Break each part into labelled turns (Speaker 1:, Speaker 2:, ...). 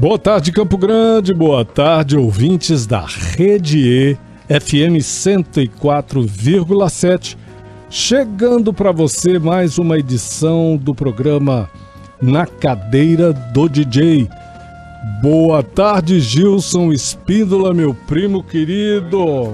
Speaker 1: Boa tarde, Campo Grande. Boa tarde, ouvintes da Rede E, FM 104,7. Chegando para você mais uma edição do programa Na Cadeira do DJ. Boa tarde, Gilson Espíndola, meu primo querido.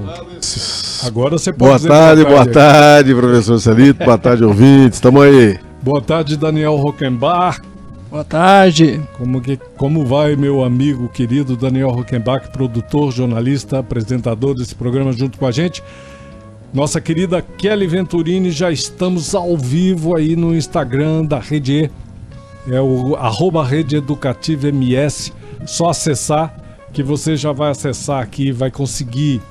Speaker 1: Agora você pode
Speaker 2: Boa
Speaker 1: dizer
Speaker 2: tarde, boa tarde, professor Celito. Boa tarde, ouvintes. Tamo aí.
Speaker 1: Boa tarde, Daniel Rockenbach.
Speaker 3: Boa tarde.
Speaker 1: Como, que, como vai, meu amigo querido Daniel Rockenbach, produtor, jornalista, apresentador desse programa junto com a gente? Nossa querida Kelly Venturini, já estamos ao vivo aí no Instagram da Rede E, é o arroba Rede Educativa MS, só acessar que você já vai acessar aqui, vai conseguir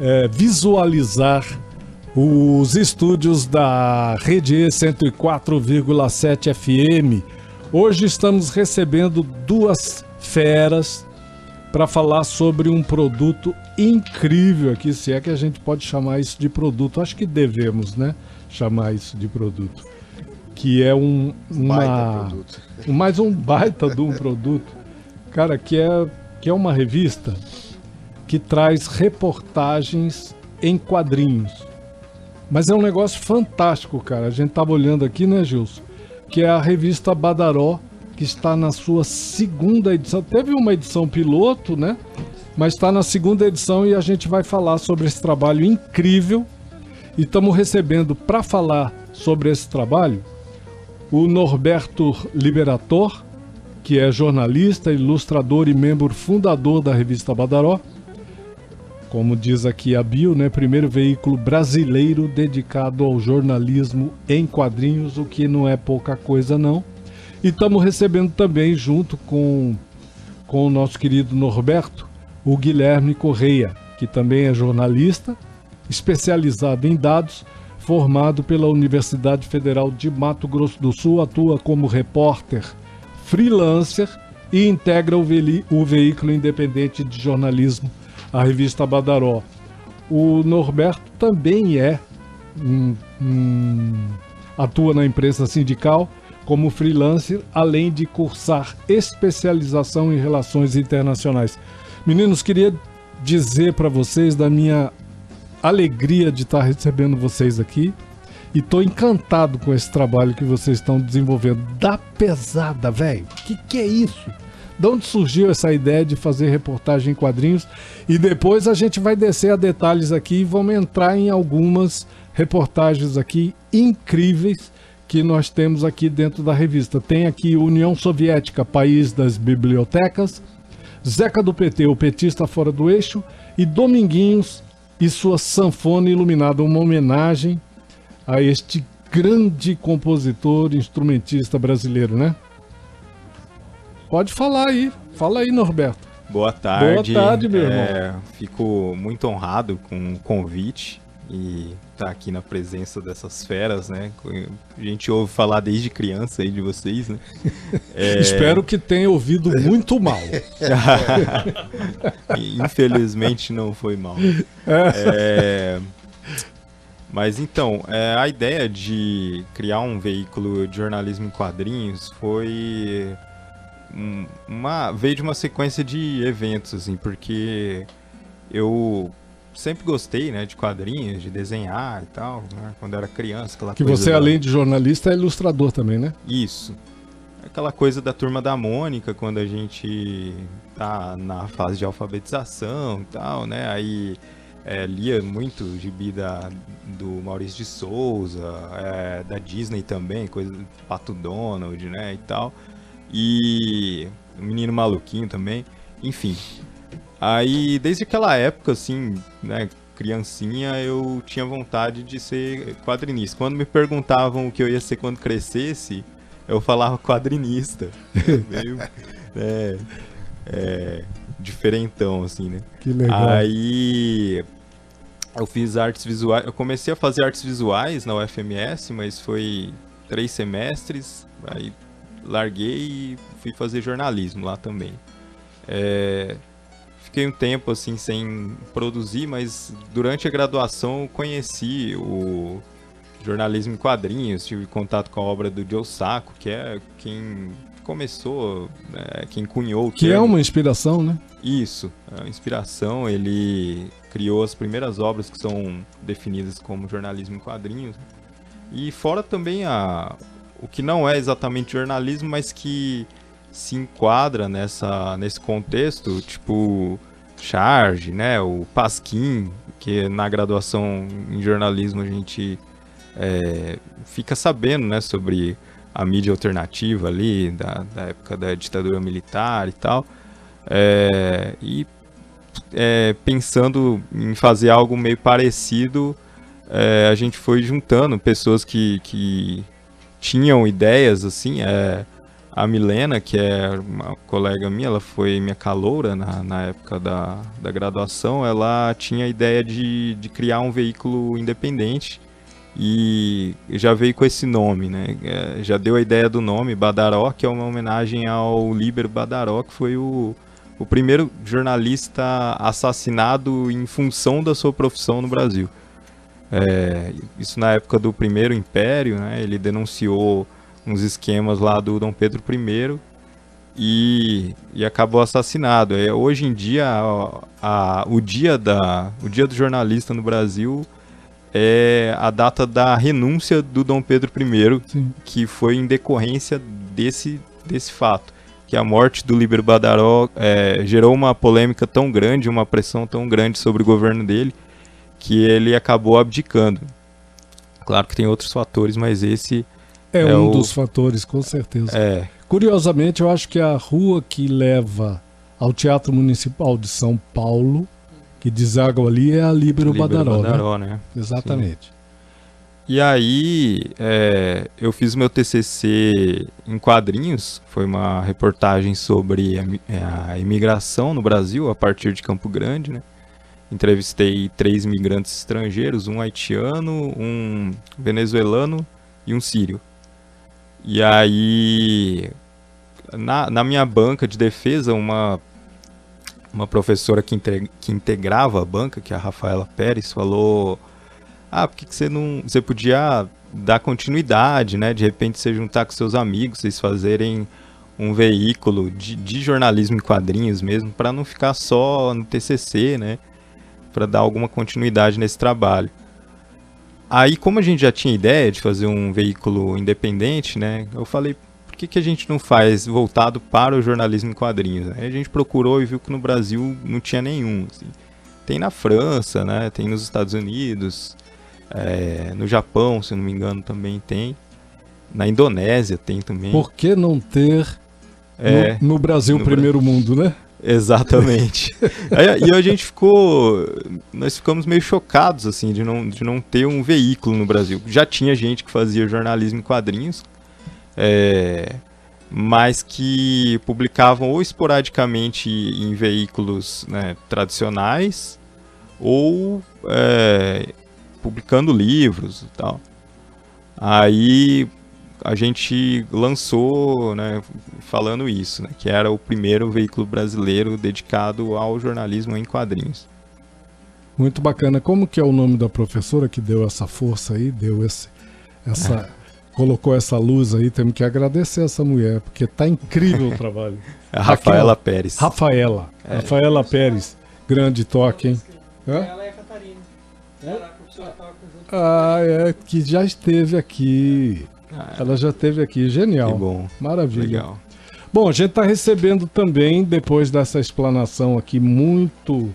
Speaker 1: é, visualizar os estúdios da Rede E 104,7 FM. Hoje estamos recebendo duas feras para falar sobre um produto incrível aqui, se é que a gente pode chamar isso de produto. Acho que devemos, né? Chamar isso de produto. Que é um uma mais um baita de um produto, cara, que é que é uma revista que traz reportagens em quadrinhos. Mas é um negócio fantástico, cara. A gente tava olhando aqui, né, Gilson? Que é a revista Badaró, que está na sua segunda edição. Teve uma edição piloto, né? Mas está na segunda edição e a gente vai falar sobre esse trabalho incrível. E estamos recebendo para falar sobre esse trabalho o Norberto Liberator, que é jornalista, ilustrador e membro fundador da revista Badaró. Como diz aqui a bio, né, primeiro veículo brasileiro dedicado ao jornalismo em quadrinhos, o que não é pouca coisa não. E estamos recebendo também, junto com, com o nosso querido Norberto, o Guilherme Correia, que também é jornalista, especializado em dados, formado pela Universidade Federal de Mato Grosso do Sul, atua como repórter freelancer e integra o, o veículo independente de jornalismo a revista Badaró. O Norberto também é um, um, atua na imprensa sindical como freelancer, além de cursar especialização em relações internacionais. Meninos, queria dizer para vocês da minha alegria de estar recebendo vocês aqui e tô encantado com esse trabalho que vocês estão desenvolvendo. Da pesada, velho. Que que é isso? De onde surgiu essa ideia de fazer reportagem em quadrinhos? E depois a gente vai descer a detalhes aqui e vamos entrar em algumas reportagens aqui incríveis que nós temos aqui dentro da revista. Tem aqui União Soviética, país das bibliotecas, Zeca do PT, o petista fora do eixo, e Dominguinhos e sua sanfona iluminada, uma homenagem a este grande compositor, instrumentista brasileiro, né? Pode falar aí. Fala aí, Norberto.
Speaker 4: Boa tarde.
Speaker 1: Boa tarde, meu
Speaker 4: é,
Speaker 1: irmão.
Speaker 4: Fico muito honrado com o convite e estar tá aqui na presença dessas feras, né? A gente ouve falar desde criança aí de vocês, né?
Speaker 1: É... Espero que tenha ouvido muito mal.
Speaker 4: Infelizmente não foi mal. É... Mas então, é, a ideia de criar um veículo de jornalismo em quadrinhos foi uma veio de uma sequência de eventos assim, porque eu sempre gostei, né, de quadrinhos, de desenhar e tal, né, quando era criança, aquela
Speaker 1: Que você
Speaker 4: da...
Speaker 1: além de jornalista é ilustrador também, né?
Speaker 4: Isso. Aquela coisa da turma da Mônica, quando a gente tá na fase de alfabetização e tal, né? Aí é, lia muito gibi da, do Maurício de Souza, é, da Disney também, coisa do Pato Donald, né, e tal. E o menino maluquinho também. Enfim. Aí, desde aquela época, assim, né, criancinha, eu tinha vontade de ser quadrinista. Quando me perguntavam o que eu ia ser quando crescesse, eu falava quadrinista. Meio, é, é, diferentão, assim, né?
Speaker 1: Que legal.
Speaker 4: Aí eu fiz artes visuais. Eu comecei a fazer artes visuais na UFMS, mas foi três semestres. Aí larguei e fui fazer jornalismo lá também. É, fiquei um tempo assim sem produzir, mas durante a graduação conheci o jornalismo em quadrinhos, tive contato com a obra do Joe Sacco, que é quem começou, é, quem cunhou o
Speaker 1: Que é
Speaker 4: termo.
Speaker 1: uma inspiração, né?
Speaker 4: Isso, a inspiração, ele criou as primeiras obras que são definidas como jornalismo em quadrinhos. E fora também a, o que não é exatamente jornalismo, mas que se enquadra nessa, nesse contexto, tipo Charge, né, o Pasquim, que na graduação em jornalismo a gente é, fica sabendo, né, sobre a mídia alternativa ali, da, da época da ditadura militar e tal. É, e é, pensando em fazer algo meio parecido, é, a gente foi juntando pessoas que, que tinham ideias assim. É, a Milena, que é uma colega minha, ela foi minha caloura na, na época da, da graduação, ela tinha a ideia de, de criar um veículo independente e já veio com esse nome, né? É, já deu a ideia do nome, Badaró, que é uma homenagem ao Líber Badaró, que foi o, o primeiro jornalista assassinado em função da sua profissão no Brasil. É, isso na época do Primeiro Império, né? Ele denunciou uns esquemas lá do Dom Pedro I e, e acabou assassinado. É, hoje em dia, a, a- o, dia da, o dia do jornalista no Brasil é a data da renúncia do Dom Pedro I,
Speaker 1: Sim.
Speaker 4: que foi em decorrência desse, desse fato. Que a morte do Líbero Badaró é, gerou uma polêmica tão grande, uma pressão tão grande sobre o governo dele, que ele acabou abdicando. Claro que tem outros fatores, mas esse
Speaker 1: É,
Speaker 4: É
Speaker 1: um
Speaker 4: o-
Speaker 1: dos fatores, com certeza.
Speaker 4: é.
Speaker 1: Curiosamente, eu acho que a rua que leva ao Teatro Municipal de São Paulo, que deságua ali, é a Líbero
Speaker 4: Líbero
Speaker 1: Badaró, né?
Speaker 4: Badaró, né?
Speaker 1: Exatamente.
Speaker 4: E aí, é, eu fiz o meu TCC em quadrinhos. Foi uma reportagem sobre a, mi- a imigração no Brasil a partir de Campo Grande, né? Entrevistei três imigrantes estrangeiros, um haitiano, um venezuelano e um sírio. E aí, na, na minha banca de defesa, uma, uma professora que, que integrava a banca, que é a Rafaela Pérez, falou ah, por que, que você não. Você podia dar continuidade, né? De repente você juntar com seus amigos, vocês fazerem um veículo de, de jornalismo em quadrinhos mesmo, para não ficar só no TCC, né? Para dar alguma continuidade nesse trabalho. Aí, como a gente já tinha ideia de fazer um veículo independente, né? Eu falei, por que, que a gente não faz voltado para o jornalismo em quadrinhos? Aí a gente procurou e viu que no Brasil não tinha nenhum. assim. Tem na França, né? Tem nos Estados Unidos, é, no Japão, se não me engano, também tem. Na Indonésia tem também.
Speaker 1: Por que não ter
Speaker 4: É,
Speaker 1: no, no Brasil
Speaker 4: no
Speaker 1: primeiro mundo, né?
Speaker 4: Exatamente. E a gente ficou. Nós ficamos meio chocados, assim, de não, de não ter um veículo no Brasil. Já tinha gente que fazia jornalismo em quadrinhos, é, mas que publicavam ou esporadicamente em veículos né, tradicionais ou é, publicando livros e tal. Aí a gente lançou, né, falando isso, né, que era o primeiro veículo brasileiro dedicado ao jornalismo em quadrinhos.
Speaker 1: Muito bacana. Como que é o nome da professora que deu essa força aí, deu esse, essa, colocou essa luz aí? Temos que agradecer essa mulher, porque tá incrível o trabalho.
Speaker 4: É a Rafaela Pérez.
Speaker 1: Rafaela.
Speaker 4: É.
Speaker 1: Rafaela Pérez. Grande toque, hein? Hã?
Speaker 3: Ela é a Catarina. Ela, a professora junto.
Speaker 1: Ah, é, que já esteve aqui.
Speaker 4: Ah,
Speaker 1: Ela já esteve aqui.
Speaker 4: que
Speaker 1: Genial.
Speaker 4: bom,
Speaker 1: Maravilha.
Speaker 4: legal.
Speaker 1: Bom, a gente está recebendo também, depois dessa explanação aqui muito,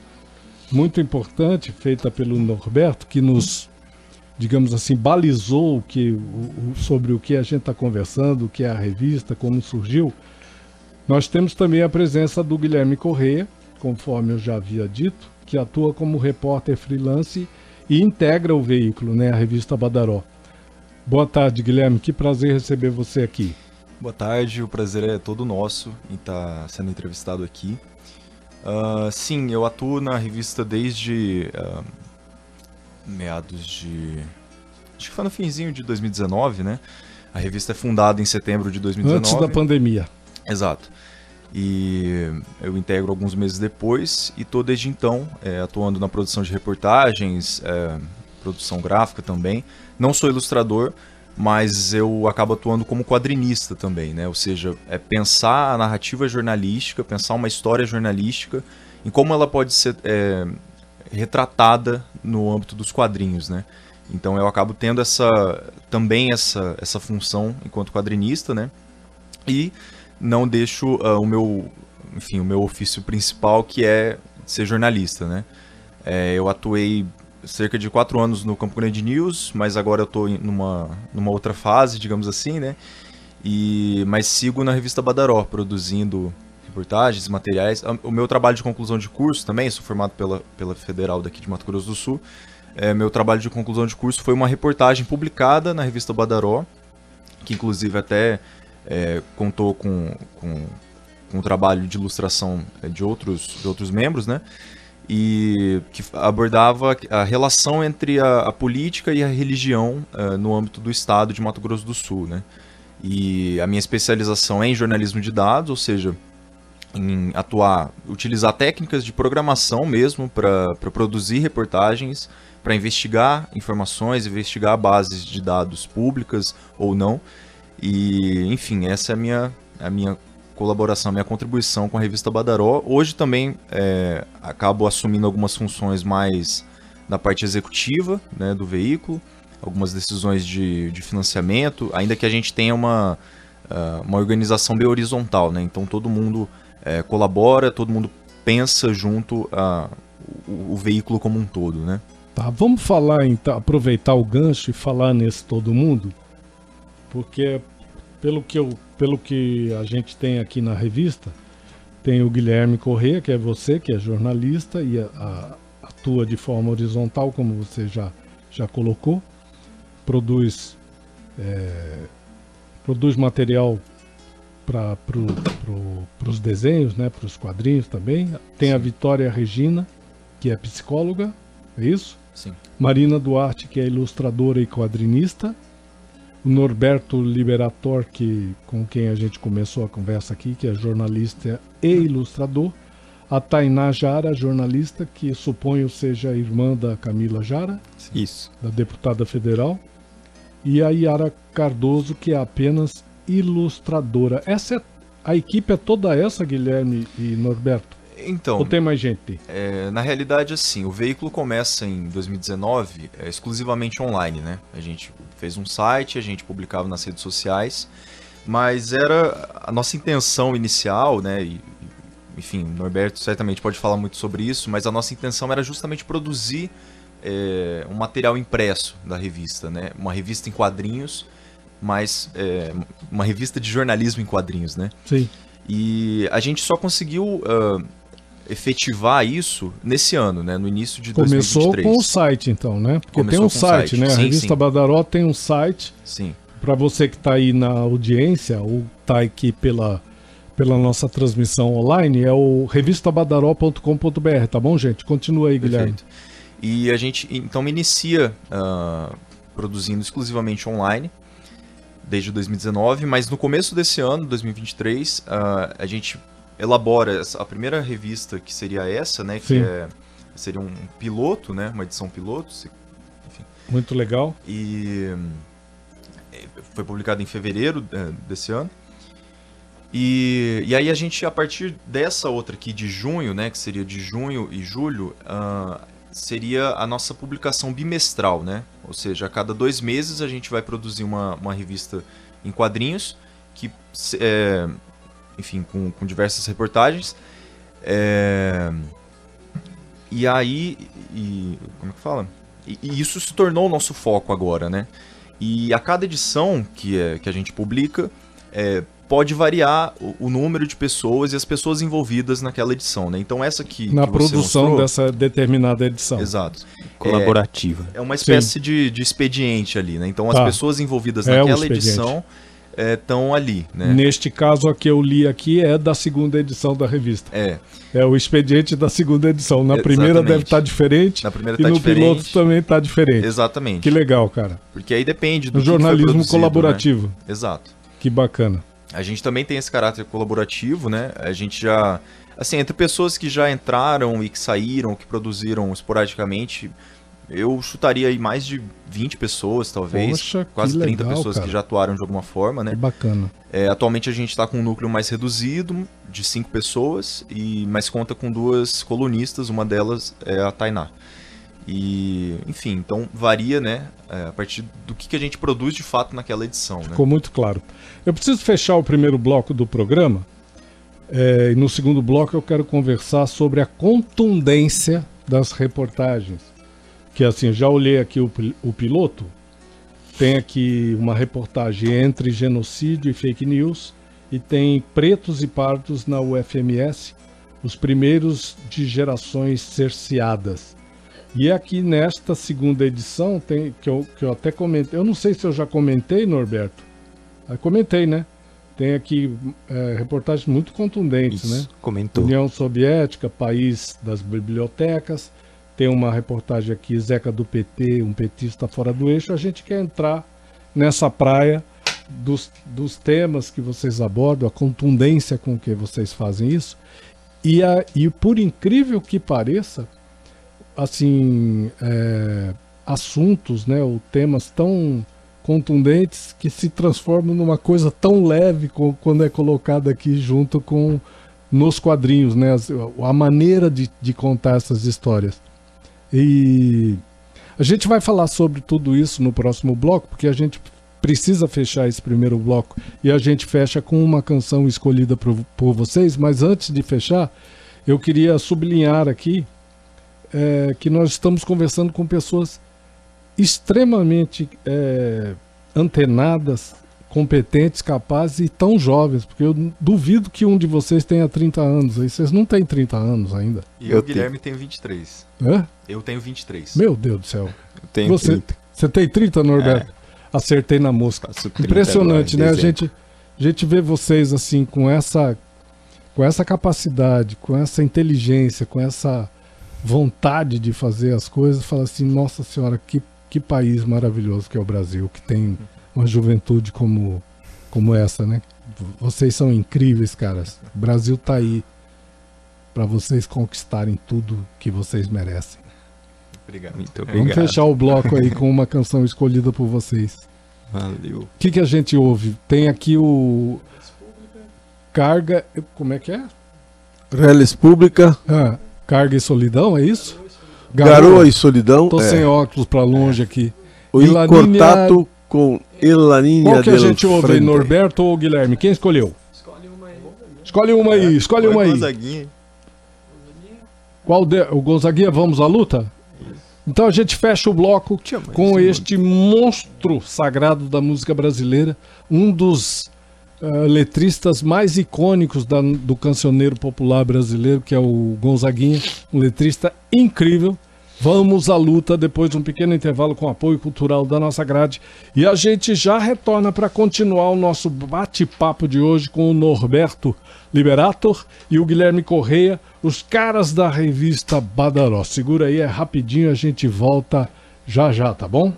Speaker 1: muito importante, feita pelo Norberto, que nos, digamos assim, balizou o que, o- sobre o que a gente está conversando, o que é a revista, como surgiu. Nós temos também a presença do Guilherme Correia, conforme eu já havia dito, que atua como repórter freelance e integra o veículo, né, a revista Badaró. Boa tarde, Guilherme. Que prazer receber você aqui.
Speaker 5: Boa tarde, o prazer é todo nosso em estar tá sendo entrevistado aqui. Uh, sim, eu atuo na revista desde uh, meados de. Acho que foi no finzinho de 2019, né? A revista é fundada em setembro de 2019.
Speaker 1: Antes da pandemia.
Speaker 5: Exato. E eu integro alguns meses depois e estou desde então é, atuando na produção de reportagens, é, produção gráfica também. Não sou ilustrador, mas eu acabo atuando como quadrinista também, né? Ou seja, é pensar a narrativa jornalística, pensar uma história jornalística em como ela pode ser é, retratada no âmbito dos quadrinhos, né? Então eu acabo tendo essa também essa, essa função enquanto quadrinista, né? E não deixo uh, o meu enfim o meu ofício principal que é ser jornalista, né? É, eu atuei cerca de quatro anos no Campo Grande News, mas agora eu estou numa, numa outra fase, digamos assim, né? E, mas sigo na revista Badaró, produzindo reportagens, materiais. O meu trabalho de conclusão de curso também, sou formado pela, pela Federal daqui de Mato Grosso do Sul. É, meu trabalho de conclusão de curso foi uma reportagem publicada na revista Badaró, que inclusive até é, contou com, com, com um trabalho de ilustração é, de outros, de outros membros, né? E que abordava a relação entre a, a política e a religião uh, no âmbito do estado de Mato Grosso do Sul, né? E a minha especialização é em jornalismo de dados, ou seja, em atuar, utilizar técnicas de programação mesmo para produzir reportagens, para investigar informações, investigar bases de dados públicas ou não. E, enfim, essa é a minha, a minha colaboração, minha contribuição com a revista Badaró. Hoje também é, acabo assumindo algumas funções mais da parte executiva né, do veículo, algumas decisões de, de financiamento, ainda que a gente tenha uma, uh, uma organização bem horizontal, né? então todo mundo é, colabora, todo mundo pensa junto a, o, o, veículo como um todo. Né?
Speaker 1: Tá, vamos falar, então, aproveitar o gancho e falar nesse todo mundo, porque pelo que, eu, pelo que a gente tem aqui na revista, tem o Guilherme Corrêa, que é você, que é jornalista e a, a, atua de forma horizontal, como você já, já colocou, produz, é, produz material para pro, pro, os desenhos, né, para os quadrinhos também. Tem Sim. a Vitória Regina, que é psicóloga, é isso?
Speaker 5: Sim.
Speaker 1: Marina Duarte, que é ilustradora e quadrinista o Norberto Liberator, que, com quem a gente começou a conversa aqui, que é jornalista e ilustrador, a Tainá Jara, jornalista, que suponho seja irmã da Camila Jara,
Speaker 5: Isso.
Speaker 1: da deputada federal, e a Yara Cardoso, que é apenas ilustradora. Essa é, a equipe é toda essa, Guilherme e Norberto?
Speaker 5: Então.
Speaker 1: Ou tem mais gente?
Speaker 5: É, na realidade, assim, o veículo começa em 2019 é, exclusivamente online, né? A gente fez um site, a gente publicava nas redes sociais, mas era a nossa intenção inicial, né? E, enfim, o Norberto certamente pode falar muito sobre isso, mas a nossa intenção era justamente produzir é, um material impresso da revista, né? Uma revista em quadrinhos, mas é, uma revista de jornalismo em quadrinhos, né?
Speaker 1: Sim.
Speaker 5: E a gente só conseguiu uh, efetivar isso nesse ano, né? No início de
Speaker 1: Começou
Speaker 5: 2023.
Speaker 1: com o site, então, né? Porque Começou tem um site, site, né? Sim, a revista sim. Badaró tem um site.
Speaker 5: Sim.
Speaker 1: Para você que está aí na audiência ou está aqui pela, pela nossa transmissão online, é o revistabadaró.com.br, tá bom, gente? Continua aí, Guilherme. Perfeito.
Speaker 5: E a gente então inicia uh, produzindo exclusivamente online desde 2019, mas no começo desse ano, 2023, uh, a gente elabora a primeira revista que seria essa, né? Que é, seria um piloto, né? Uma edição piloto.
Speaker 1: Enfim. Muito legal.
Speaker 5: E foi publicado em fevereiro é, desse ano. E, e aí a gente, a partir dessa outra aqui de junho, né? Que seria de junho e julho, uh, seria a nossa publicação bimestral, né? Ou seja, a cada dois meses a gente vai produzir uma, uma revista em quadrinhos que é, enfim, com, com diversas reportagens. É... E aí, e, como é que fala? E, e, isso se tornou o nosso foco agora, né? E a cada edição que, é, que a gente publica, é, pode variar o, o, número de pessoas e as pessoas envolvidas naquela edição, né? Então essa aqui
Speaker 1: na
Speaker 5: que
Speaker 1: produção
Speaker 5: mostrou,
Speaker 1: dessa determinada edição.
Speaker 5: Exato.
Speaker 4: Colaborativa.
Speaker 5: É, é uma espécie de, de expediente ali, né? Então tá. as pessoas envolvidas é naquela edição estão ali, né?
Speaker 1: Neste caso aqui eu li aqui é da segunda edição da revista.
Speaker 5: É,
Speaker 1: É o expediente da segunda edição. Na primeira
Speaker 5: Exatamente.
Speaker 1: deve estar diferente.
Speaker 5: na primeira
Speaker 1: e
Speaker 5: tá
Speaker 1: no
Speaker 5: diferente.
Speaker 1: piloto também está diferente.
Speaker 5: Exatamente.
Speaker 1: Que legal, cara.
Speaker 5: Porque aí depende do que que foi
Speaker 1: jornalismo
Speaker 5: produzido,
Speaker 1: colaborativo.
Speaker 5: né? Exato.
Speaker 1: Que bacana.
Speaker 5: A gente também tem esse caráter colaborativo, né? A gente já. Assim, entre pessoas que já entraram e que saíram, que produziram esporadicamente, eu chutaria aí mais de 20 pessoas, talvez.
Speaker 1: Poxa, que
Speaker 5: quase 30
Speaker 1: legal,
Speaker 5: pessoas
Speaker 1: cara.
Speaker 5: que já atuaram de alguma forma,
Speaker 1: Que
Speaker 5: né?
Speaker 1: bacana.
Speaker 5: É, atualmente a gente está com um núcleo mais reduzido, de cinco pessoas, e mas conta com duas colunistas, uma delas é a Tainá. E, enfim, então varia, né, é, a partir do que, que a gente produz de fato naquela edição, né?
Speaker 1: Ficou muito claro. Eu preciso fechar o primeiro bloco do programa. é, e no segundo bloco eu quero conversar sobre a contundência das reportagens. Que assim, já olhei aqui o, o piloto. Tem aqui uma reportagem entre genocídio e fake news. E tem pretos e pardos na UFMS, os primeiros de gerações cerceadas. E aqui nesta segunda edição, tem, que, eu, que eu até comentei, eu não sei se eu já comentei, Norberto. Eu comentei, né? Tem aqui é, reportagens muito contundentes,
Speaker 4: Isso,
Speaker 1: né?
Speaker 4: comentou.
Speaker 1: União Soviética, país das bibliotecas. Tem uma reportagem aqui, Zeca do PT, um petista fora do eixo. A gente quer entrar nessa praia dos, dos temas que vocês abordam, a contundência com que vocês fazem isso. E, a, e por incrível que pareça, assim, é, assuntos, né, ou temas tão contundentes que se transformam numa coisa tão leve co- quando é colocado aqui junto com nos quadrinhos, né, a maneira de, de contar essas histórias. E a gente vai falar sobre tudo isso no próximo bloco, porque a gente precisa fechar esse primeiro bloco e a gente fecha com uma canção escolhida por, por vocês. Mas antes de fechar, eu queria sublinhar aqui é, que nós estamos conversando com pessoas extremamente é, antenadas, competentes, capazes e tão jovens, porque eu duvido que um de vocês tenha 30 anos. Aí vocês não têm 30 anos ainda.
Speaker 5: E
Speaker 2: Eu
Speaker 5: o Guilherme tem 23.
Speaker 1: Hã?
Speaker 5: Eu tenho 23.
Speaker 1: Meu Deus do céu.
Speaker 4: Tem
Speaker 1: Você,
Speaker 4: 30.
Speaker 1: você tem 30, Norberto? Acertei na mosca.
Speaker 4: Faço 30
Speaker 1: Impressionante,
Speaker 4: agora,
Speaker 1: né? A gente, a gente vê vocês assim com essa com essa capacidade, com essa inteligência, com essa vontade de fazer as coisas, fala assim, nossa senhora, que, que país maravilhoso que é o Brasil, que tem uma juventude como como essa, né? Vocês são incríveis, caras. O Brasil tá aí para vocês conquistarem tudo que vocês merecem.
Speaker 5: Obrigado.
Speaker 4: Muito
Speaker 1: Vamos
Speaker 4: obrigado.
Speaker 1: fechar o bloco aí com uma canção escolhida por vocês.
Speaker 4: Valeu.
Speaker 1: O que, que a gente ouve? Tem aqui o. Carga. Como é que é?
Speaker 2: Reles Pública,
Speaker 1: Ah, carga e solidão, é isso?
Speaker 2: Garoa, e Solidão.
Speaker 1: Tô
Speaker 2: é.
Speaker 1: sem óculos pra longe aqui.
Speaker 2: O
Speaker 1: e La
Speaker 2: Contato com Elaninha
Speaker 1: Qual que a gente ouve
Speaker 2: Frente.
Speaker 1: Norberto ou Guilherme? Quem escolheu?
Speaker 3: Escolhe uma aí.
Speaker 1: Escolhe uma aí, escolhe uma aí.
Speaker 4: Gonzaguinha.
Speaker 1: Qual de... O Gonzaguinha, vamos à luta? Então a gente fecha o bloco com este monstro sagrado da música brasileira, um dos ah, letristas mais icônicos da- do cancioneiro popular brasileiro, que é o Gonzaguinha, um letrista incrível. Vamos à luta depois de um pequeno intervalo com apoio cultural da nossa grade. E a gente já retorna para continuar o nosso bate-papo de hoje com o Norberto Liberator e o Guilherme Correia, os caras da revista Badaró. Segura aí, é rapidinho, a gente volta já já, tá bom?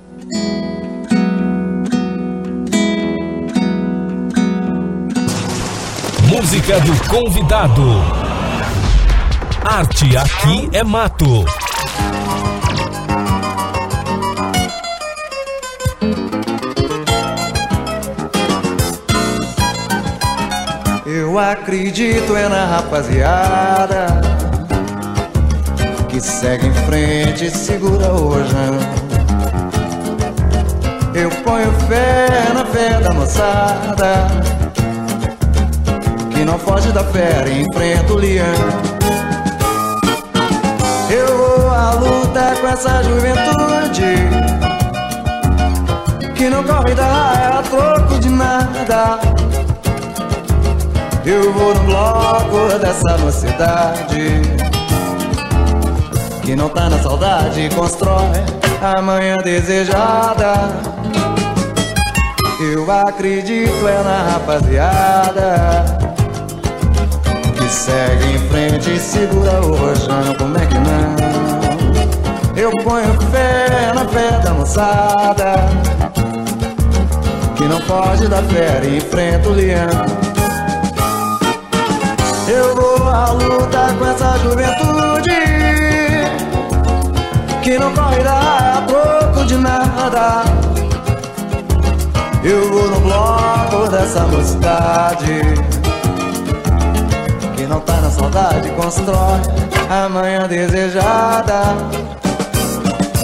Speaker 6: Música do convidado. Arte aqui é mato.
Speaker 7: Eu acredito é na rapaziada que segue em frente e segura rojão. Eu ponho fé na fé da moçada que não foge da fera e enfrenta o leão. Eu vou à luta com essa juventude que não corre da raia a troco de nada. Eu vou no bloco dessa mocidade Que não tá na saudade Constrói a manhã desejada Eu acredito é na rapaziada Que segue em frente e segura o rojão Como é que não? Eu ponho fé na fé da moçada Que não pode dar fé e enfrenta o leão luta com essa juventude Que não correrá a troco de nada. Eu vou no bloco dessa mocidade Que não tá na saudade Constrói a manhã desejada.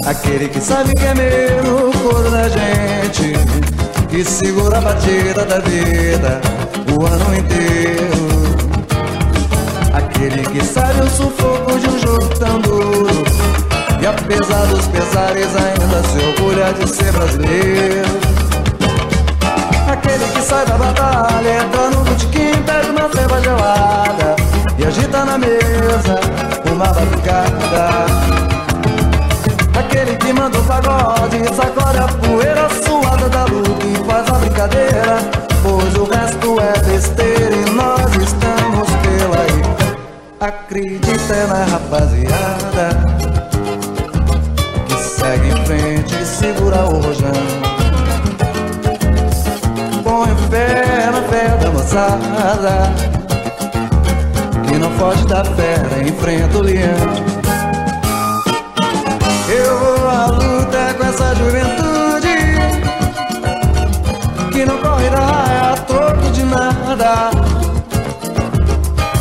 Speaker 7: Aquele que sabe que é meu o coro da gente Que segura a batida da vida O ano inteiro Aquele que sabe o sufoco de um jogo tão duro. E apesar dos pesares ainda se orgulha de ser brasileiro. Aquele que sai da batalha, entra no botequim, pede uma ceva gelada. E agita na mesa uma batucada. Aquele que manda o pagode, sacode a rapaziada Que segue em frente e segura o rojão. Ponho fé na fé da moçada Que não foge da fera, enfrenta o leão. Eu vou à luta com essa juventude Que não correrá a troco de nada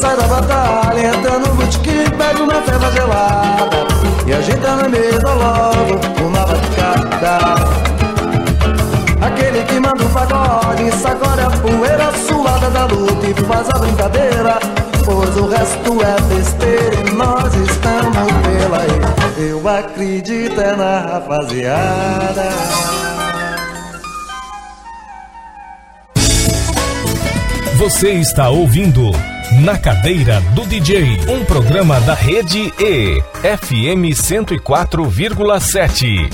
Speaker 7: sai da batalha, entra no botequim, pega uma feva gelada E agita na mesa logo uma batucada Aquele que manda o pagode, sacode a poeira suada da luta e faz a brincadeira. Pois o resto é besteira e nós estamos pela aí. Eu acredito é na rapaziada.
Speaker 6: Você está ouvindo Na Cadeira do DJ, um programa da rede E, FM 104,7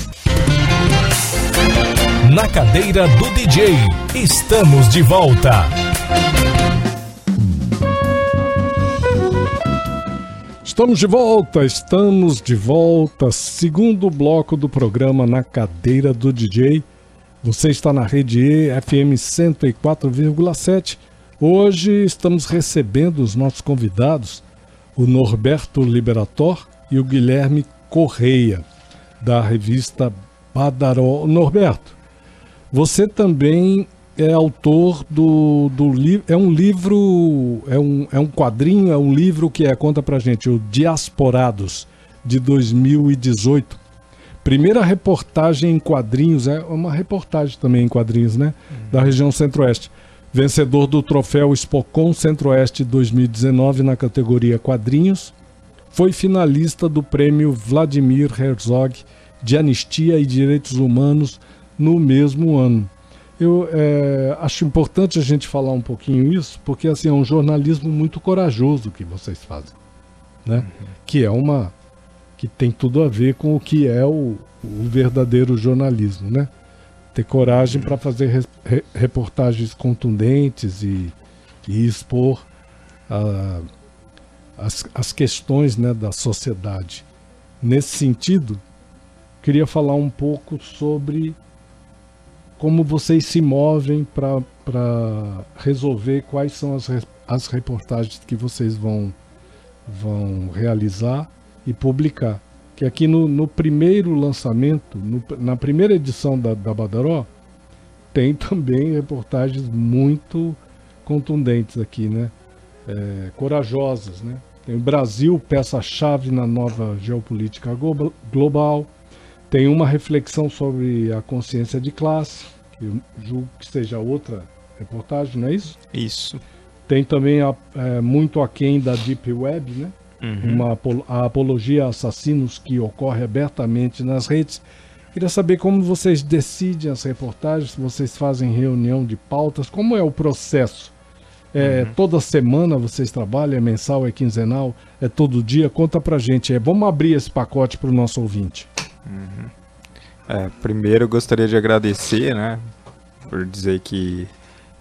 Speaker 6: na cadeira do DJ. Estamos de volta.
Speaker 1: Estamos de volta, estamos de volta. Segundo bloco do programa Na Cadeira do DJ. Você está na rede E, FM 104,7. Hoje estamos recebendo os nossos convidados, o Norberto Liberator e o Guilherme Correia, da revista Badaró. Norberto, você também é autor do, do livro. É um livro. É um, é um quadrinho, é um livro que é, conta pra gente, o Diasporados, de 2018. Primeira reportagem em quadrinhos, é uma reportagem também em quadrinhos, né? Da região centro-oeste. Vencedor do troféu Spocon Centro-Oeste 2019 na categoria quadrinhos. Foi finalista do prêmio Vladimir Herzog de Anistia e Direitos Humanos no mesmo ano. Eu é, acho importante a gente falar um pouquinho isso, porque assim é um jornalismo muito corajoso que vocês fazem, né? Uhum. Que é uma que tem tudo a ver com o que é o, o verdadeiro jornalismo, né? Ter coragem para fazer re, re, reportagens contundentes e, e expor uh, as, as questões né, da sociedade. Nesse sentido, queria falar um pouco sobre como vocês se movem para resolver quais são as, as reportagens que vocês vão, vão realizar e publicar. Que aqui no, no primeiro lançamento, no, na primeira edição da, da Badaró, tem também reportagens muito contundentes aqui, né? É, corajosas, né? Tem o Brasil, peça-chave na nova geopolítica global tem uma reflexão sobre a consciência de classe, eu julgo que seja outra reportagem, não é isso?
Speaker 4: Isso.
Speaker 1: Tem também a, é, muito aquém da Deep Web, né?
Speaker 4: Uhum.
Speaker 1: Uma, a apologia a assassinos que ocorre abertamente nas redes. Queria saber como vocês decidem as reportagens, se vocês fazem reunião de pautas, como é o processo? É, Toda semana vocês trabalham, é mensal, é quinzenal, é todo dia? Conta pra gente. É, vamos abrir esse pacote pro nosso ouvinte.
Speaker 4: É, primeiro gostaria de agradecer, né, por dizer que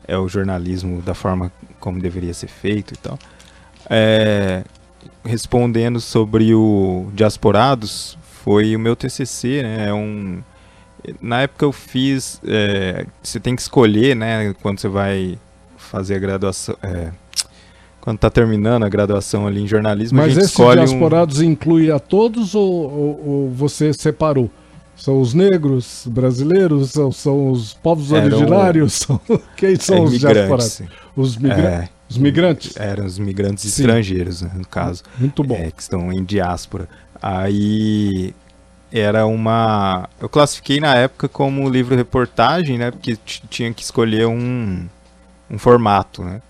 Speaker 4: é o jornalismo da forma como deveria ser feito e tal. É, respondendo sobre o Diasporados, foi o meu TCC, né, é um... Na época eu fiz, é, você tem que escolher, né, quando você vai fazer a graduação, é, quando tá terminando a graduação ali em jornalismo, a
Speaker 1: Mas
Speaker 4: gente
Speaker 1: esse
Speaker 4: escolhe um...
Speaker 1: diasporados inclui a todos ou, ou- ou você separou? São os negros brasileiros? Ou são os povos
Speaker 4: Eram-
Speaker 1: originários? São- Quem são
Speaker 4: é,
Speaker 1: os diasporados? Os, migra
Speaker 4: É,
Speaker 1: os migrantes?
Speaker 4: eram os migrantes
Speaker 1: Sim.
Speaker 4: estrangeiros, né, no caso.
Speaker 1: Muito bom.
Speaker 4: é, que estão em diáspora. Aí era uma. Eu classifiquei na época como livro-reportagem, né? Porque tinha que escolher um, um formato, né?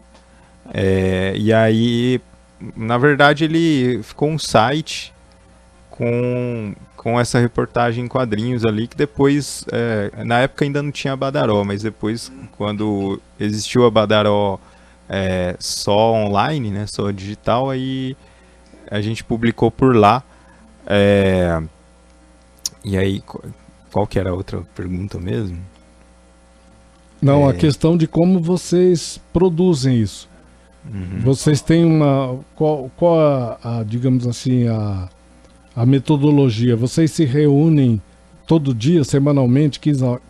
Speaker 4: É, e aí, na verdade, ele ficou um site com, com essa reportagem em quadrinhos ali, que depois, é, na época ainda não tinha a Badaró, mas depois, quando existiu a Badaró é, só online, né? Só digital, aí a gente publicou por lá. É, E aí, qual, que era a outra pergunta mesmo?
Speaker 1: Não, a
Speaker 4: É.
Speaker 1: questão de como vocês produzem isso.
Speaker 4: Uhum.
Speaker 1: Vocês têm uma. Qual, qual a, a, digamos assim, a, a metodologia? Vocês se reúnem todo dia, semanalmente,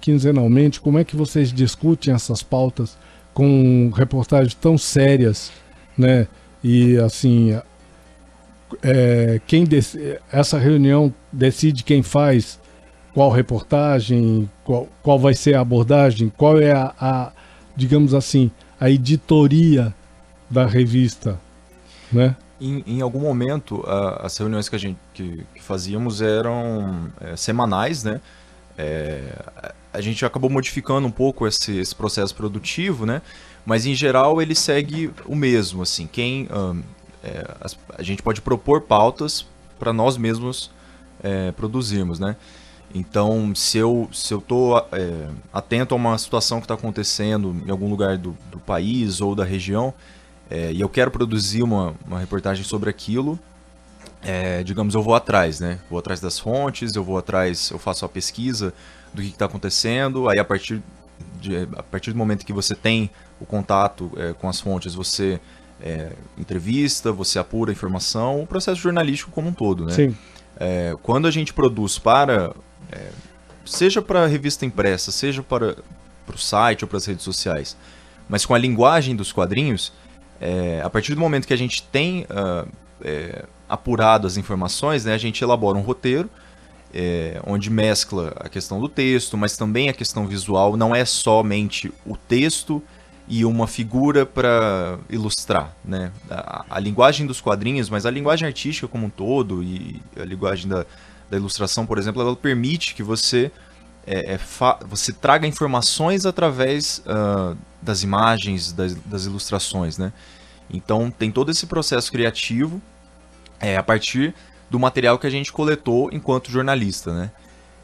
Speaker 1: quinzenalmente? Como é que vocês discutem essas pautas com reportagens tão sérias, né? E assim, é, quem essa reunião decide quem faz qual reportagem, qual, qual vai ser a abordagem, qual é a, a, digamos assim, a editoria da revista, né?
Speaker 5: Em, em algum momento, a- as reuniões que a gente que, que fazíamos eram é, semanais, né? É, a- a gente acabou modificando um pouco esse, esse processo produtivo, né? Mas em geral ele segue o mesmo, assim. Quem ahn, é, as- a gente pode propor pautas para nós mesmos é, produzirmos, né? Então, se eu se eu tô é, atento a uma situação que está acontecendo em algum lugar do, do país ou da região, é, e eu quero produzir uma, uma reportagem sobre aquilo, é, digamos, eu vou atrás, né? Vou atrás das fontes, eu vou atrás, eu faço a pesquisa do que está acontecendo, aí a partir, de, a partir do momento que você tem o contato é, com as fontes, você é, entrevista, você apura a informação, o processo jornalístico como um todo, né?
Speaker 1: Sim.
Speaker 5: É, quando a gente produz para, é, seja para a revista impressa, seja para, para o site ou para as redes sociais, mas com a linguagem dos quadrinhos, é, a partir do momento que a gente tem é, apurado as informações, né, a gente elabora um roteiro é, onde mescla a questão do texto, mas também a questão visual. Não é somente o texto e uma figura para ilustrar, né? A, a linguagem dos quadrinhos, mas a linguagem artística como um todo e a linguagem da, da ilustração, por exemplo, ela permite que você é, é, você traga informações através ah, das imagens, das, das ilustrações, né? Então tem todo esse processo criativo é, a partir do material que a gente coletou enquanto jornalista, né?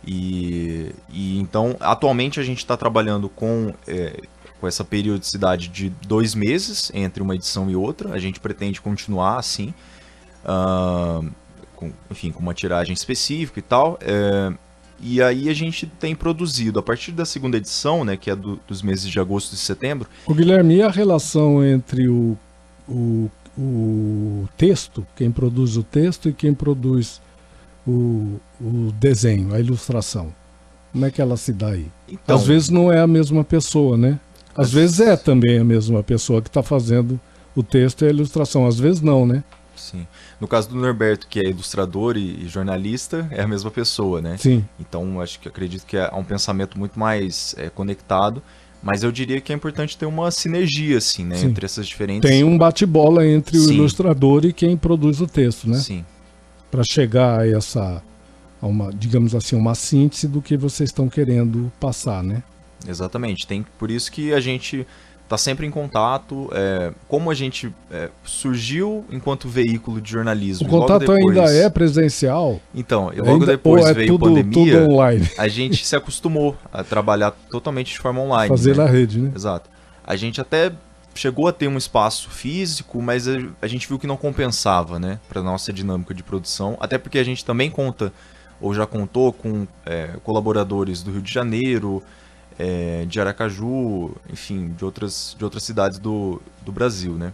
Speaker 5: E, e então atualmente a gente está trabalhando com é, com essa periodicidade de dois meses entre uma edição e outra. A gente pretende continuar assim, ah, com, enfim, com uma tiragem específica e tal. é, e aí a gente tem produzido a partir da segunda edição, né, que é do- dos meses de agosto e setembro.
Speaker 1: O Guilherme, e a relação entre o, o, o texto, quem produz o texto e quem produz o, o desenho, a ilustração? Como é que ela se dá aí?
Speaker 5: Então,
Speaker 1: Às vezes não é a mesma pessoa, né? Às vezes é também a mesma pessoa que está fazendo o texto e a ilustração. Às vezes não, né?
Speaker 5: sim. No caso do Norberto, que é ilustrador e, jornalista, é a mesma pessoa, né?
Speaker 1: Sim.
Speaker 5: Então, acho que acredito que é um pensamento muito mais é, conectado. Mas eu diria que é importante ter uma sinergia, assim, né?
Speaker 1: Sim.
Speaker 5: Entre essas diferentes.
Speaker 1: Tem um bate-bola entre o
Speaker 5: Sim.
Speaker 1: ilustrador e quem produz o texto, né?
Speaker 5: Sim,
Speaker 1: Para chegar a essa, a uma, digamos assim, uma síntese do que vocês estão querendo passar, né?
Speaker 5: Exatamente. Tem, por isso que a gente está sempre em contato. É, como a gente é, surgiu enquanto veículo de jornalismo.
Speaker 1: O contato
Speaker 5: depois,
Speaker 1: ainda é presencial?
Speaker 5: Então, logo
Speaker 1: ainda,
Speaker 5: depois
Speaker 1: é
Speaker 5: veio
Speaker 1: tudo,
Speaker 5: pandemia.
Speaker 1: Tudo online.
Speaker 5: A gente se acostumou a trabalhar totalmente de forma online.
Speaker 1: Fazer
Speaker 5: né?
Speaker 1: na rede, né?
Speaker 5: Exato. A gente até chegou a ter um espaço físico, mas a, a gente viu que não compensava, né, para nossa dinâmica de produção. Até porque a gente também conta ou já contou com é, colaboradores do Rio de Janeiro, é, de Aracaju, enfim, de outras, de outras cidades do, do Brasil, né?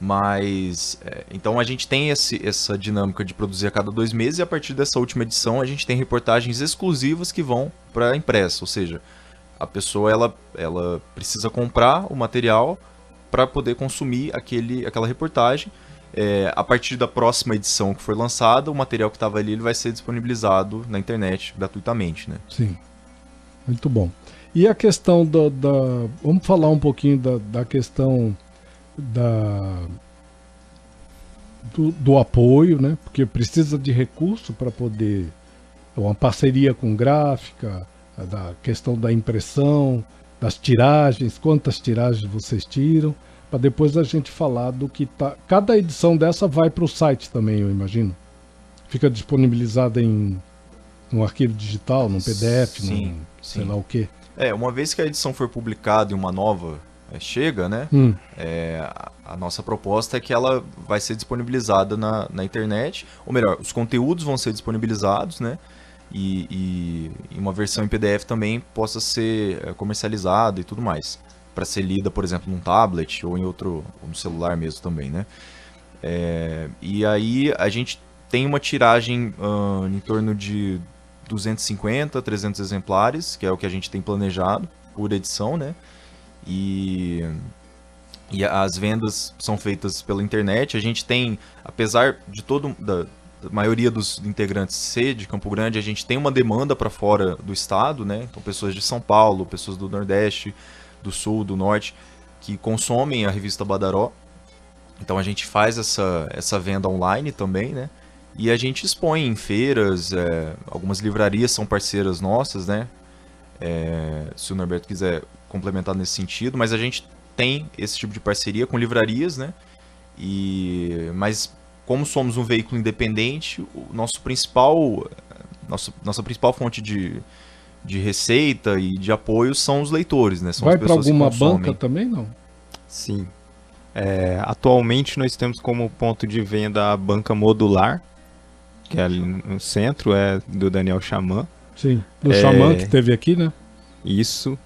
Speaker 5: Mas, é, então a gente tem esse, essa dinâmica de produzir a cada dois meses e a partir dessa última edição a gente tem reportagens exclusivas que vão para a impressa, ou seja, a pessoa ela, ela precisa comprar o material para poder consumir aquele, aquela reportagem. É, a partir da próxima edição que for lançada, o material que estava ali ele vai ser disponibilizado na internet gratuitamente, né?
Speaker 1: Sim. Muito bom. E a questão da. da vamos falar um pouquinho da, da questão da. Do, do, apoio, né? Porque precisa de recurso para poder. Uma parceria com gráfica, da questão da impressão, das tiragens, quantas tiragens vocês tiram, para depois a gente falar do que tá. Cada edição dessa vai para o site também, eu imagino. Fica disponibilizada em um arquivo digital, num PDF,
Speaker 5: sim,
Speaker 1: num,
Speaker 5: sim.
Speaker 1: sei lá o quê.
Speaker 5: É, uma vez que a edição for publicada e uma nova é, chega, né?
Speaker 1: Hum.
Speaker 5: É, a, nossa proposta é que ela vai ser disponibilizada na, na internet, ou melhor, os conteúdos vão ser disponibilizados, né? E, e, e uma versão em PDF também possa ser é, comercializada e tudo mais, para ser lida, por exemplo, num tablet ou em outro, ou no celular mesmo também, né? É, e aí a gente tem uma tiragem uh, em torno de 250, 300 exemplares, que é o que a gente tem planejado por edição, né? E, e as vendas são feitas pela internet. A gente tem, apesar de todo da, da maioria dos integrantes ser de Campo Grande, a gente tem uma demanda para fora do estado, né? Então pessoas de São Paulo, pessoas do Nordeste, do Sul, do Norte, que consomem a revista Badaró. Então a gente faz essa, essa venda online também, né? E a gente expõe em feiras, é, algumas livrarias são parceiras nossas, né? É, se o Norberto quiser complementar nesse sentido, mas a gente tem esse tipo de parceria com livrarias, né? E, mas como somos um veículo independente, o nosso principal, nosso, nossa principal fonte de, de receita e de apoio são os leitores, né? São
Speaker 1: Vai para alguma banca também, não?
Speaker 4: Sim. É, atualmente nós temos como ponto de venda a banca modular, que é ali no centro, é do Daniel Xamã.
Speaker 1: Sim, do
Speaker 4: É.
Speaker 1: Xamã que teve aqui, né?
Speaker 4: Isso.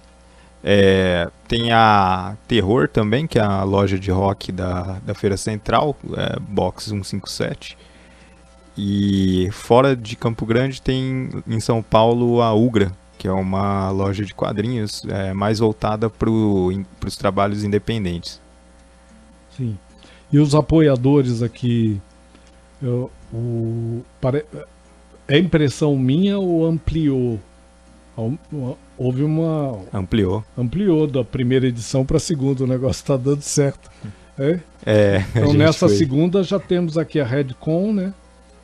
Speaker 4: É, tem a Terror também, que é a loja de rock da, da Feira Central, é, Box 157. E fora de Campo Grande tem em São Paulo a Ugra, que é uma loja de quadrinhos é, mais voltada para os trabalhos independentes.
Speaker 1: Sim. E os apoiadores aqui, eu- o, pare- é impressão minha ou ampliou? Houve uma.
Speaker 4: Ampliou.
Speaker 1: Ampliou da primeira edição para a segunda, o negócio está dando certo. É?
Speaker 4: É,
Speaker 1: Então nessa
Speaker 4: foi-
Speaker 1: segunda já temos aqui a Redcon, né?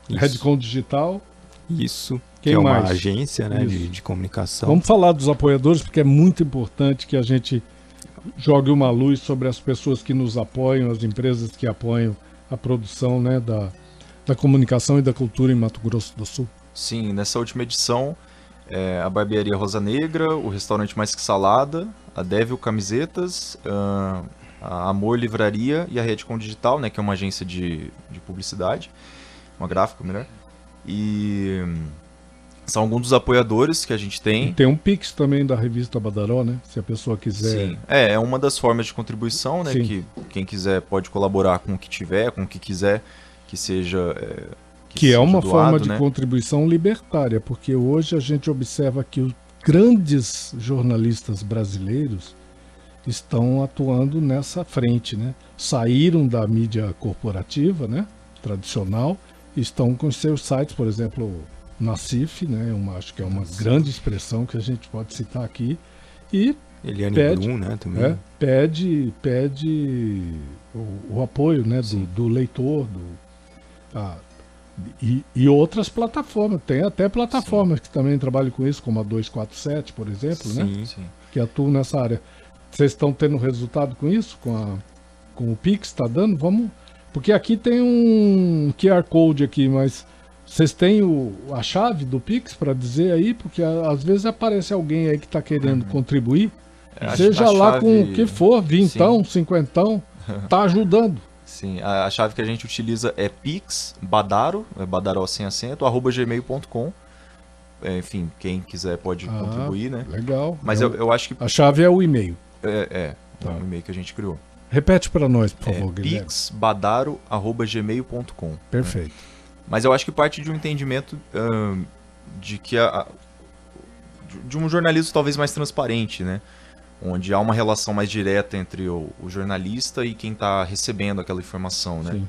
Speaker 4: Isso.
Speaker 1: Redcon Digital.
Speaker 4: Isso,
Speaker 1: Quem
Speaker 4: que é uma
Speaker 1: mais?
Speaker 4: agência né, de, de comunicação.
Speaker 1: Vamos falar dos apoiadores, porque é muito importante que a gente jogue uma luz sobre as pessoas que nos apoiam, as empresas que apoiam a produção né, da, da comunicação e da cultura em Mato Grosso do Sul.
Speaker 5: Sim, nessa última edição, é, a Barbearia Rosa Negra, o Restaurante Mais Que Salada, a Devil Camisetas, ah, a Amor Livraria e a Redcom Digital, né, que é uma agência de, de publicidade, uma gráfica melhor. E hum, são alguns dos apoiadores que a gente
Speaker 1: E
Speaker 5: tem.
Speaker 1: tem um Pix também da revista Badaró, né? Se a pessoa quiser.
Speaker 5: Sim, é, é uma das formas de contribuição, né?
Speaker 1: Sim.
Speaker 5: Que quem quiser pode colaborar com o que tiver, com o que quiser, que seja. é,
Speaker 1: Que é
Speaker 5: seja
Speaker 1: uma
Speaker 5: doado,
Speaker 1: forma de
Speaker 5: né?
Speaker 1: contribuição libertária, porque hoje a gente observa que os grandes jornalistas brasileiros estão atuando nessa frente, né? Saíram da mídia corporativa, né? Tradicional, estão com seus sites, por exemplo, Nacif, né? Uma, acho que é uma grande expressão que a gente pode citar aqui, e
Speaker 4: Eliane
Speaker 1: Pede,
Speaker 4: Brum, né, também.
Speaker 1: é, pede, pede o, o apoio né, do, do leitor, do, a, E, e outras plataformas, tem até plataformas que também trabalham com isso, como a 247, por exemplo, né?
Speaker 4: Sim.
Speaker 5: Sim.
Speaker 1: Que atuam nessa área. Vocês estão tendo resultado com isso? Com, a, com o Pix está dando? Vamos. Porque aqui tem um QR Code aqui, mas vocês têm o, a chave do Pix para dizer aí? Porque a- às vezes aparece alguém aí que está querendo contribuir.
Speaker 5: É, a-
Speaker 1: Seja lá com
Speaker 5: chave-
Speaker 1: o que for, vintão, cinquentão, tá ajudando.
Speaker 5: Sim, a, a chave que a gente utiliza é pix, badaro, é badaro sem acento, arroba gmail.com. É, enfim, quem quiser pode
Speaker 1: Ah,
Speaker 5: contribuir, né?
Speaker 1: Legal.
Speaker 5: Mas
Speaker 1: É
Speaker 5: eu,
Speaker 1: o-
Speaker 5: eu acho que
Speaker 1: A chave é o e-mail.
Speaker 5: é, é
Speaker 1: Tá.
Speaker 5: um e-mail que a gente criou.
Speaker 1: Repete para nós, por
Speaker 5: É
Speaker 1: favor, Guilherme.
Speaker 5: pixbadaro.gmail.com. né?
Speaker 1: Perfeito.
Speaker 5: Mas eu acho que parte de um entendimento ahn, de que a, de um jornalismo talvez mais transparente, né? Onde há uma relação mais direta entre o, o jornalista e quem está recebendo aquela informação, né?
Speaker 1: Sim.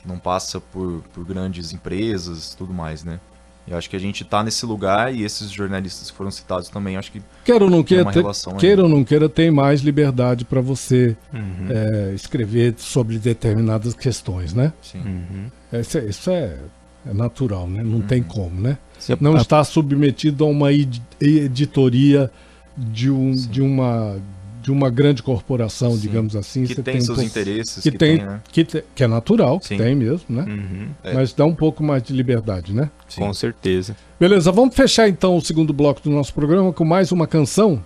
Speaker 5: Que não passa por, por grandes empresas tudo mais, né? Eu acho que a gente tá nesse lugar e esses jornalistas que foram citados também, acho que
Speaker 1: Queira ou não queira,
Speaker 5: uma
Speaker 1: ter- queira ou não queira, tem mais liberdade para você
Speaker 4: Uhum.
Speaker 1: é, escrever sobre determinadas questões, né?
Speaker 5: sim.
Speaker 4: Uhum.
Speaker 1: Isso é, isso é- é natural, né? Não
Speaker 5: Uhum.
Speaker 1: tem como, né?
Speaker 4: Sim.
Speaker 1: Não
Speaker 4: A-
Speaker 1: está submetido a uma ed- editoria de, um,
Speaker 5: Sim.
Speaker 1: de, uma, de uma grande corporação,
Speaker 5: Sim.
Speaker 1: digamos assim.
Speaker 5: Que
Speaker 1: Você
Speaker 5: tem, seus
Speaker 1: um pouco-
Speaker 5: interesses,
Speaker 1: que,
Speaker 5: que,
Speaker 1: tem,
Speaker 5: tem, né?
Speaker 1: que, te- que é natural, que
Speaker 5: Sim.
Speaker 1: tem mesmo, né?
Speaker 4: Uhum.
Speaker 5: É.
Speaker 1: Mas dá um pouco mais de liberdade, né?
Speaker 5: Sim.
Speaker 4: Com certeza.
Speaker 1: Beleza, vamos fechar então o segundo bloco do nosso programa com mais uma canção.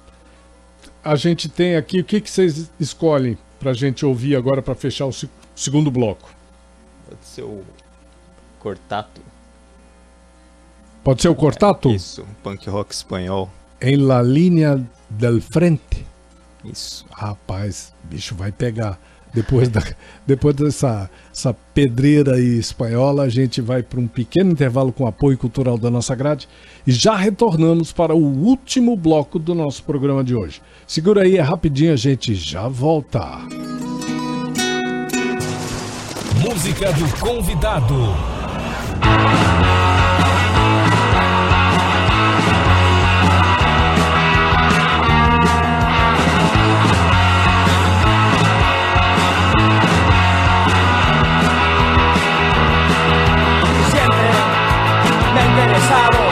Speaker 1: A gente tem aqui, o que, que vocês escolhem pra gente ouvir agora pra fechar o se- segundo bloco?
Speaker 4: Pode ser o Cortato.
Speaker 1: Pode ser o Cortato?
Speaker 4: Isso, punk rock espanhol.
Speaker 1: Em La Linha del Frente.
Speaker 4: Isso.
Speaker 1: Rapaz, bicho vai pegar. Depois, da, depois dessa essa pedreira aí espanhola, a gente vai para um pequeno intervalo com apoio cultural da nossa grade e já retornamos para o último bloco do nosso programa de hoje. Segura aí, é rapidinho, a gente já volta.
Speaker 6: Música do convidado.
Speaker 8: Me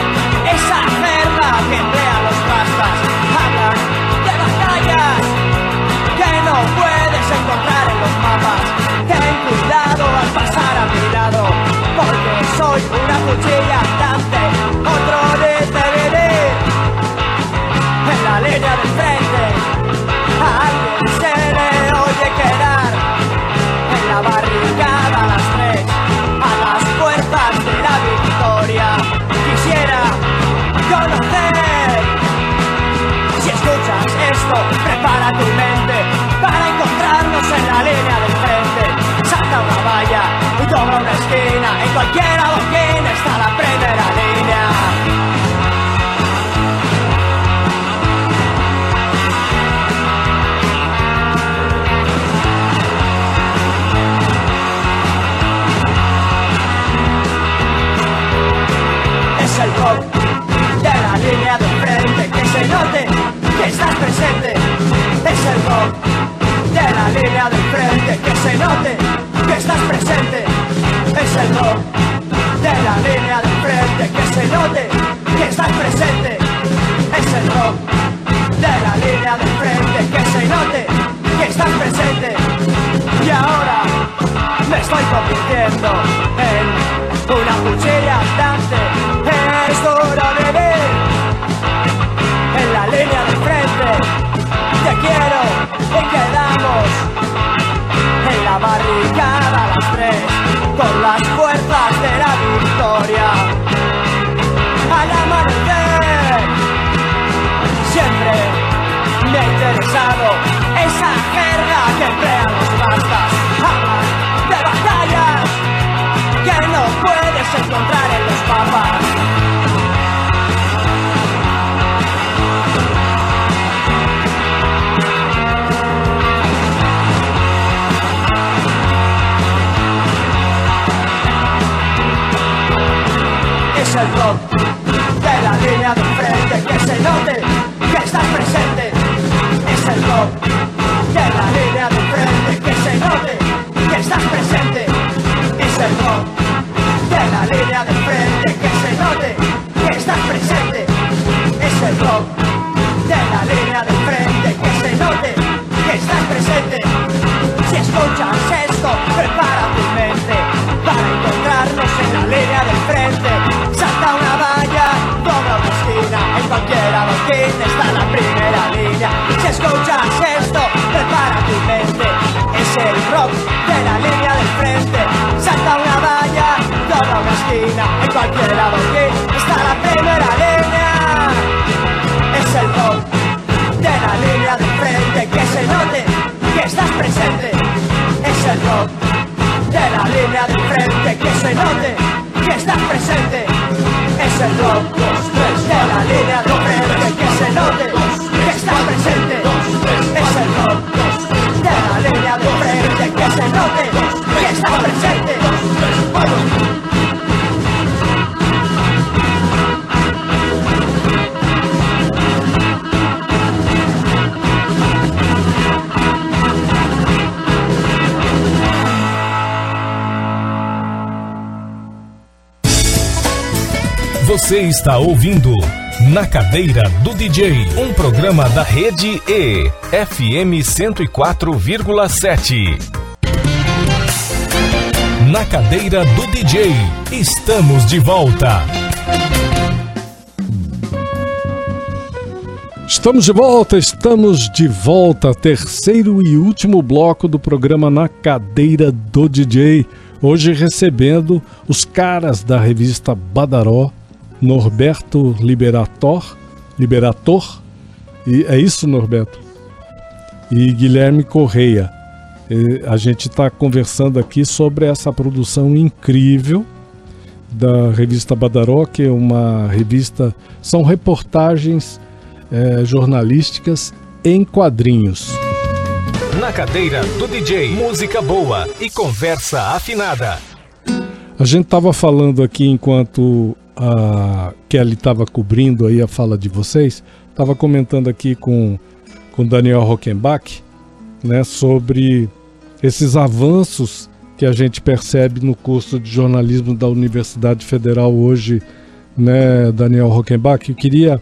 Speaker 8: rock de la línea de frente que se note que estás presente. Es el rock de la línea de frente que se note que estás presente. Y ahora me estoy convirtiendo en una cuchilla estás presente. Es el rock de la línea de frente que se note que estás presente. Es el rock de la línea de frente que se note que estás presente. Si escuchas esto prepara tu mente para encontrarnos en la línea de frente. Salta una valla dobla una esquina en cualquiera banqueta está
Speaker 6: Você está ouvindo Na Cadeira do DJ, um programa da rede E, FM 104,7. Na Cadeira do DJ, estamos de volta.
Speaker 1: Estamos de volta, estamos de volta. Terceiro e último bloco do programa Na Cadeira do DJ. Hoje recebendo os caras da revista Badaró, Norberto Liberator, Liberator, e é isso, Norberto? E Guilherme Correia. E a gente está conversando aqui sobre essa produção incrível da revista Badaró, que é uma revista, são reportagens eh, jornalísticas em quadrinhos.
Speaker 6: Na Cadeira do DJ, música boa e conversa afinada.
Speaker 1: A gente estava falando aqui enquanto a Kelly estava cobrindo aí a fala de vocês, estava comentando aqui com com Daniel Rockenbach, né, sobre esses avanços que a gente percebe no curso de jornalismo da Universidade Federal hoje, né, Daniel Rockenbach. Eu queria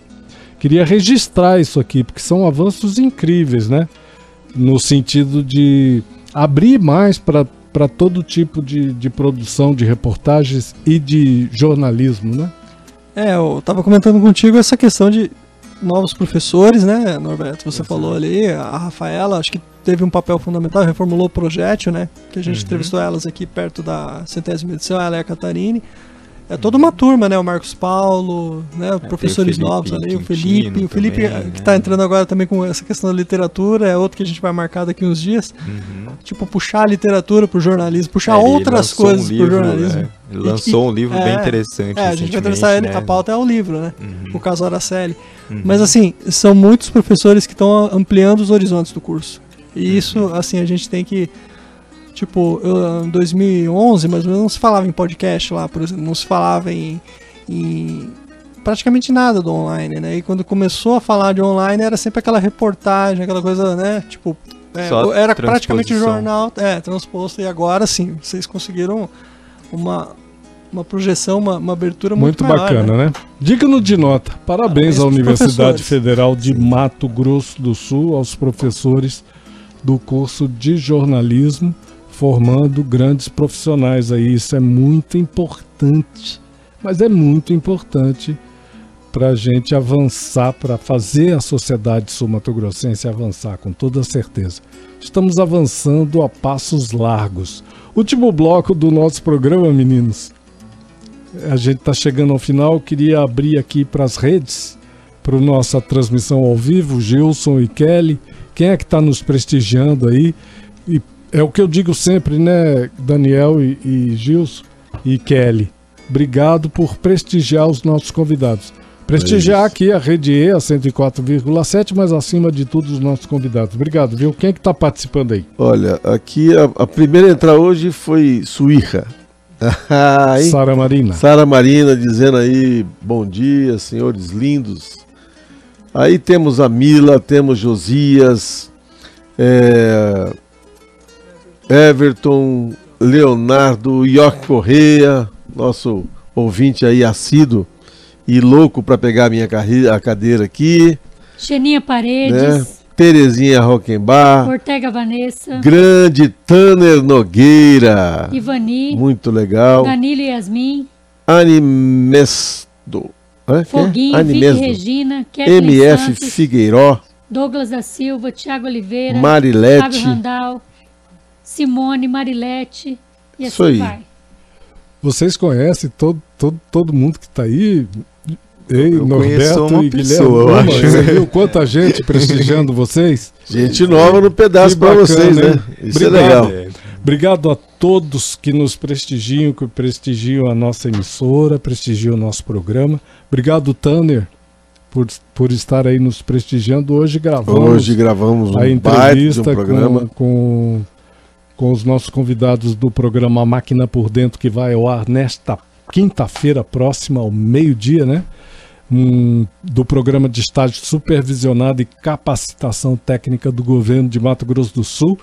Speaker 1: queria registrar isso aqui porque são avanços incríveis, né, no sentido de abrir mais para para todo tipo de, de produção de reportagens e de jornalismo, né?
Speaker 3: É, eu estava comentando contigo essa questão de novos professores, né, Norberto? Você falou ali, a Rafaela, acho que teve um papel fundamental, reformulou o projeto, né? Que a gente
Speaker 4: Uhum.
Speaker 3: entrevistou elas aqui perto da centésima edição, ela e a Catarine. É toda uma turma, né? O Marcos Paulo, né? professores
Speaker 4: É, Felipe
Speaker 3: novos ali, o Felipe. O Felipe,
Speaker 4: também,
Speaker 3: que
Speaker 4: né?
Speaker 3: está entrando agora também com essa questão da literatura, é outro que a gente vai marcar daqui uns dias.
Speaker 4: Uhum.
Speaker 3: Tipo, puxar a literatura pro jornalismo, puxar
Speaker 4: É, ele
Speaker 3: outras
Speaker 4: lançou um
Speaker 3: coisas
Speaker 4: livro,
Speaker 3: pro jornalismo.
Speaker 4: é, ele lançou um livro bem interessante
Speaker 3: É, a gente vai
Speaker 4: recentemente,
Speaker 3: entrevistar ele,
Speaker 4: né?
Speaker 3: a pauta é o livro, né?
Speaker 4: Uhum.
Speaker 3: O caso Araceli.
Speaker 4: Uhum.
Speaker 3: Mas assim, são muitos professores que estão ampliando os horizontes do curso. E isso,
Speaker 4: Uhum.
Speaker 3: assim, a gente tem que. Tipo, eu, em 2011, mais ou menos, não se falava em podcast lá, por exemplo, não se falava em, em praticamente nada do online, né? E quando começou a falar de online, era sempre aquela reportagem, aquela coisa, né? Tipo, é, era praticamente jornal, é, transposto. E agora sim, vocês conseguiram uma, uma projeção, uma, uma abertura muito,
Speaker 1: Muito,
Speaker 3: maior,
Speaker 1: bacana, né? Digno de nota. Parabéns
Speaker 3: Parabéns
Speaker 1: à
Speaker 3: pros
Speaker 1: Universidade. Federal de Mato Grosso do Sul, aos professores do curso de jornalismo, formando grandes profissionais aí. Isso é muito importante, mas é muito importante para a gente avançar, para fazer a sociedade sul-mato-grossense avançar, com toda certeza. Estamos avançando a passos largos. Último bloco do nosso programa, meninos. A gente está chegando ao final. Queria abrir aqui para as redes, para nossa transmissão ao vivo, Gilson e Kelly. Quem é que está nos prestigiando aí? E é o que eu digo sempre, né, Daniel e, e Gilson e Kelly. Obrigado por prestigiar os nossos convidados. Prestigiar
Speaker 2: É
Speaker 1: aqui a Rede E, a 104,7, mas acima de tudo os nossos convidados. Obrigado, viu? Quem é que está participando aí?
Speaker 2: Olha, aqui a, a primeira a entrar hoje foi Suíra. Hein?
Speaker 1: Sara Marina.
Speaker 2: Sara Marina dizendo aí, bom dia, senhores lindos. Aí temos a Mila, temos Josias, é, Everton, Leonardo, York Correia, nosso ouvinte aí assíduo e louco para pegar a minha carre- a cadeira aqui,
Speaker 9: Xeninha
Speaker 2: né?
Speaker 9: Paredes,
Speaker 2: Terezinha Rockenbach,
Speaker 9: Ortega Vanessa,
Speaker 2: grande Tanner Nogueira,
Speaker 9: Ivani,
Speaker 2: muito legal,
Speaker 9: Danilo Yasmin,
Speaker 2: Animesto, é?
Speaker 9: Foguinho, Vicky
Speaker 2: Animesdo.
Speaker 9: Regina, Kathleen
Speaker 2: MF
Speaker 9: Santos,
Speaker 2: Figueiró,
Speaker 9: Douglas da Silva, Tiago Oliveira,
Speaker 2: Marilete.
Speaker 9: Fábio Randal, Simone, Marilete e
Speaker 2: Isso
Speaker 9: assim
Speaker 2: aí.
Speaker 9: vai.
Speaker 1: Vocês conhecem todo, todo, todo mundo que está aí? Ei,
Speaker 4: Eu
Speaker 1: Norberto
Speaker 4: conheço uma
Speaker 1: e Guilherme.
Speaker 4: pessoa, acho.
Speaker 1: Você viu quanta gente prestigiando vocês?
Speaker 2: Gente nova no pedaço
Speaker 1: bacana,
Speaker 2: vocês, né? Isso
Speaker 1: Obrigado.
Speaker 2: é legal.
Speaker 4: É,
Speaker 1: Obrigado a todos que nos prestigiam, que prestigiam a nossa emissora, prestigiam o nosso programa. Obrigado, Tanner, por, por estar aí nos prestigiando. Hoje gravamos
Speaker 2: Hoje gravamos um
Speaker 1: a
Speaker 2: baita de um
Speaker 1: entrevista
Speaker 2: programa.
Speaker 1: com, com, com os nossos convidados do programa Máquina por Dentro, que vai ao ar nesta quinta-feira próxima, ao meio-dia, né? Um, do programa de estágio supervisionado e capacitação técnica do governo de Mato Grosso do Sul.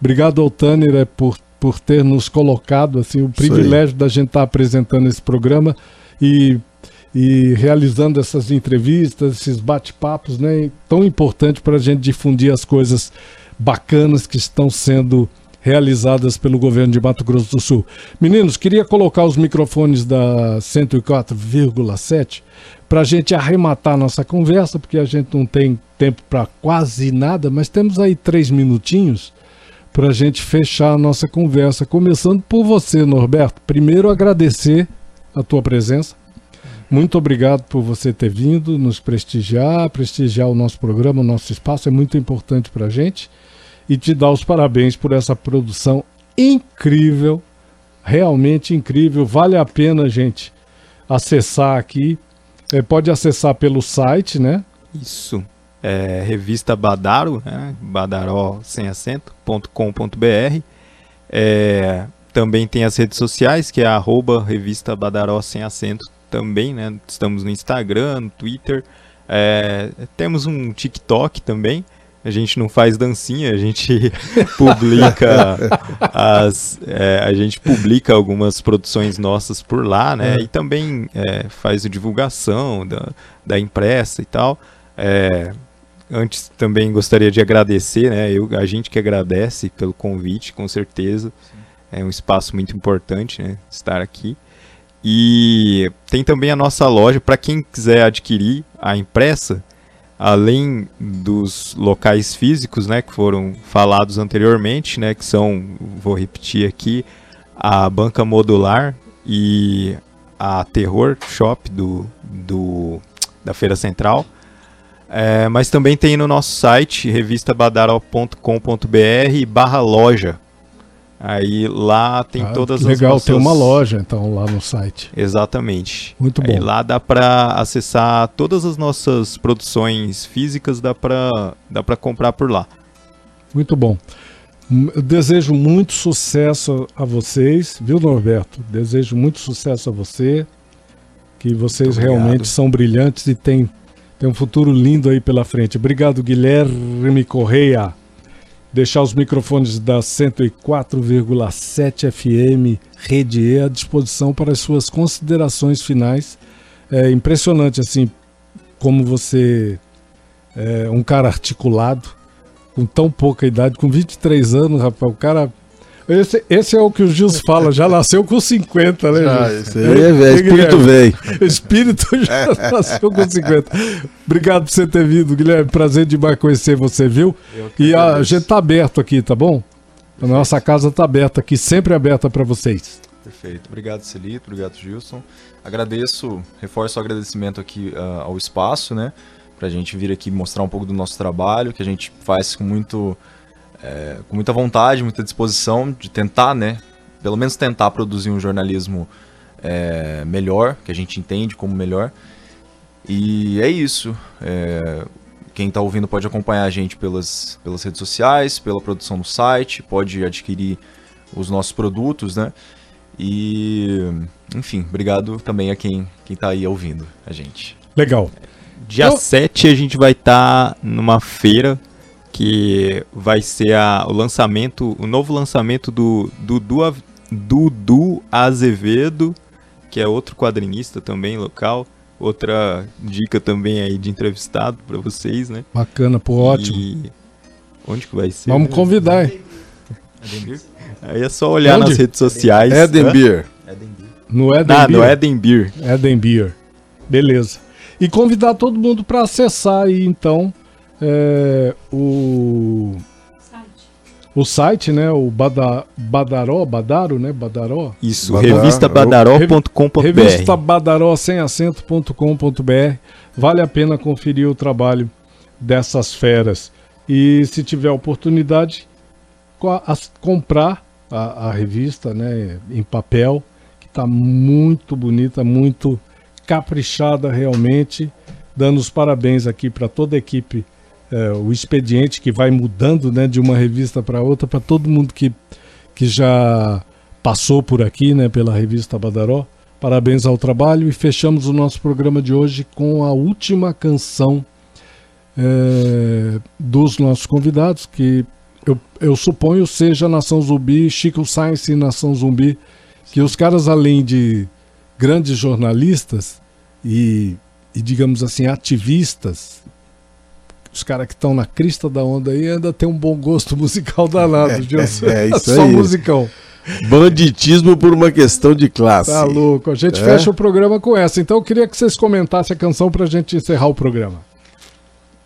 Speaker 1: Obrigado ao Tanner por, por ter nos colocado assim, o privilégio da gente estar apresentando esse programa e, e realizando essas entrevistas, esses bate-papos, né? Tão importante para a gente difundir as coisas bacanas que estão sendo realizadas pelo governo de Mato Grosso do Sul. Meninos, queria colocar os microfones da 104,7 para a gente arrematar nossa conversa, porque a gente não tem tempo para quase nada, mas temos aí três minutinhos para a gente fechar a nossa conversa. Começando por você, Norberto. Primeiro, agradecer a tua presença. Muito obrigado por você ter vindo nos prestigiar, prestigiar o nosso programa, o nosso espaço, é muito importante para a gente. E te dar os parabéns por essa produção incrível, realmente incrível. Vale a pena, gente, acessar aqui. É, pode acessar pelo site, né?
Speaker 4: Isso. É, revista Badaro, né? badaró sem acento.com.br. É, também tem as redes sociais, que é arroba revista Badaró sem acento também, né? Estamos no Instagram, no Twitter. É, temos um TikTok também. A gente não faz dancinha, a gente publica as, é, a gente publica algumas produções nossas por lá, né?
Speaker 1: É.
Speaker 4: E também é, faz a divulgação da, da impressa e tal. É, antes também gostaria de agradecer, né? Eu, a gente que agradece pelo convite, com certeza. É um espaço muito importante, né? Estar aqui. E tem também a nossa loja para quem quiser adquirir a impressa, além dos locais físicos, né, que foram falados anteriormente, né, que são, vou repetir aqui, a banca modular e a Terror Shop do, do da Feira Central. É, mas também tem no nosso site, revistabadaró.com.br barra loja. Aí lá tem
Speaker 1: Ah,
Speaker 4: todas
Speaker 1: que
Speaker 4: as
Speaker 1: legal,
Speaker 4: nossas...
Speaker 1: tem uma loja então lá no site.
Speaker 4: Exatamente.
Speaker 1: Muito
Speaker 4: Aí
Speaker 1: bom.
Speaker 4: lá dá para acessar todas as nossas produções físicas, dá para dá para comprar por lá.
Speaker 1: Muito bom. Hum, Eu desejo muito sucesso a vocês, viu, Norberto? Desejo muito sucesso a você. Que vocês realmente são brilhantes e têm tem um futuro lindo aí pela frente. Obrigado, Guilherme Correia. Deixar os microfones da 104,7 FM Rede E à disposição para as suas considerações finais. É impressionante, assim, como você é um cara articulado, com tão pouca idade, com 23 anos, rapaz, o cara. Esse, esse é o que o Gils fala, já nasceu com 50, né,
Speaker 2: Ah,
Speaker 1: Gils?
Speaker 2: isso aí é velho,
Speaker 1: Hein,
Speaker 2: espírito velho.
Speaker 1: Espírito já nasceu com 50. Obrigado por você ter vindo, Guilherme. Prazer demais conhecer você, viu? E a gente tá aberto aqui, tá bom? A nossa casa tá aberta aqui, sempre aberta para vocês.
Speaker 5: Perfeito. Obrigado, Celito. Obrigado, Gilson. Agradeço, reforço o agradecimento aqui ah, ao espaço, né? Pra gente vir aqui mostrar um pouco do nosso trabalho, que a gente faz com muito. Eh, com muita vontade, muita disposição de tentar, né? Pelo menos tentar produzir um jornalismo eh, melhor, que a gente entende como melhor. E é isso. Eh, quem está ouvindo pode acompanhar a gente pelas, pelas redes sociais, pela produção do site, pode adquirir os nossos produtos, né? E, enfim, obrigado também a quem, quem tá aí ouvindo a gente.
Speaker 1: Legal.
Speaker 4: Dia
Speaker 1: Eu-
Speaker 4: 7 a gente vai estar numa feira que vai ser a- o lançamento, o novo lançamento do Dudu, Azevedo, que é outro quadrinista também local. Outra dica também aí de entrevistado para vocês, né?
Speaker 1: Bacana, pô, ótimo.
Speaker 4: E onde que vai ser?
Speaker 1: Vamos convidar, hein?
Speaker 4: Aí é só olhar
Speaker 1: Onde?
Speaker 4: nas redes sociais.
Speaker 2: Eden
Speaker 4: Hã?
Speaker 2: Beer.
Speaker 1: No Eden
Speaker 4: Ah,
Speaker 1: Beer.
Speaker 4: no Eden Beer.
Speaker 1: Eden Beer. Beleza. E convidar todo mundo para acessar aí, então, é, o, o site, né? O Bada, Badaró, Badaro, né? Badaró.
Speaker 4: Isso,
Speaker 2: Badar-
Speaker 4: revistabadaró.com.br.
Speaker 1: Revista Badaró sem acento.com.br. Vale a pena conferir o trabalho dessas feras. E se tiver oportunidade, comprar a, a revista né, em papel, que está muito bonita, muito caprichada realmente. Dando os parabéns aqui para toda a equipe, eh, o expediente que vai mudando né, de uma revista para outra, para todo mundo que, que já passou por aqui, né, pela revista Badaró. Parabéns ao trabalho e fechamos o nosso programa de hoje com a última canção eh, dos nossos convidados, que eu, eu suponho seja Nação Zumbi, Chico Science e Nação Zumbi, que os caras, além de grandes jornalistas e, e digamos assim, ativistas, os caras que estão na crista da onda aí ainda tem um bom gosto musical danado, Gilson.
Speaker 2: é isso
Speaker 1: Só
Speaker 2: aí.
Speaker 1: musicão.
Speaker 2: Banditismo por uma questão de classe.
Speaker 1: Tá louco. A gente
Speaker 2: É?
Speaker 1: fecha o programa com essa. Então eu queria que vocês comentassem a canção pra gente encerrar o programa.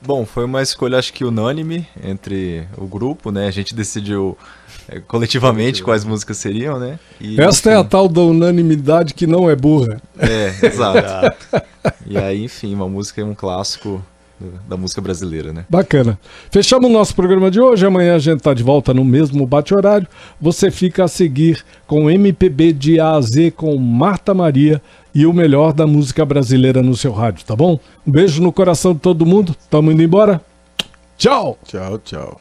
Speaker 5: Bom, foi uma escolha acho que unânime entre o grupo, né? A gente decidiu é, coletivamente quais músicas seriam, né? E,
Speaker 1: Esta é a
Speaker 5: enfim,
Speaker 1: tal da unanimidade que não é burra.
Speaker 5: É, exato. e aí, enfim, uma música é um clássico da música brasileira, né?
Speaker 1: Bacana. Fechamos o nosso programa de hoje. Amanhã a gente tá de volta no mesmo bate-horário. Você fica a seguir com MPB de A a Z com Marta Maria e o melhor da música brasileira no seu rádio, tá bom? Um beijo no coração de todo mundo. Tamo indo embora. Tchau!
Speaker 2: Tchau, tchau.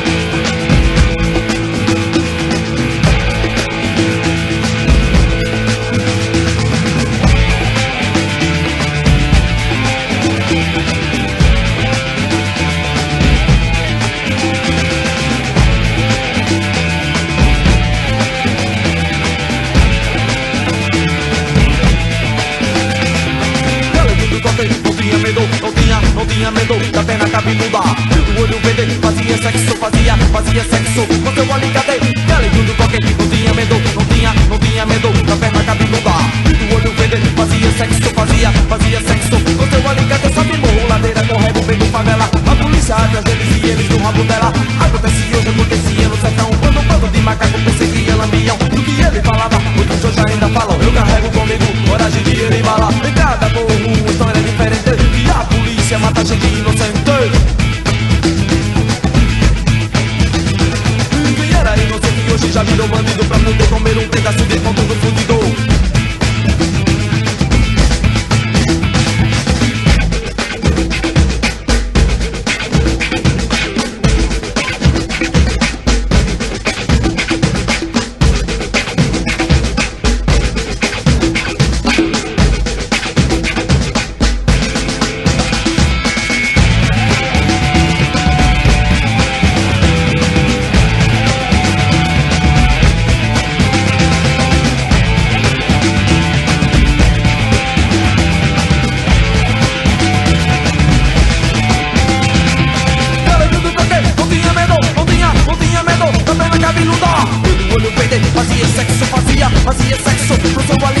Speaker 10: peluda. Vuelve, vuelve, así es sexo, vacía, así es sexo, no se vale.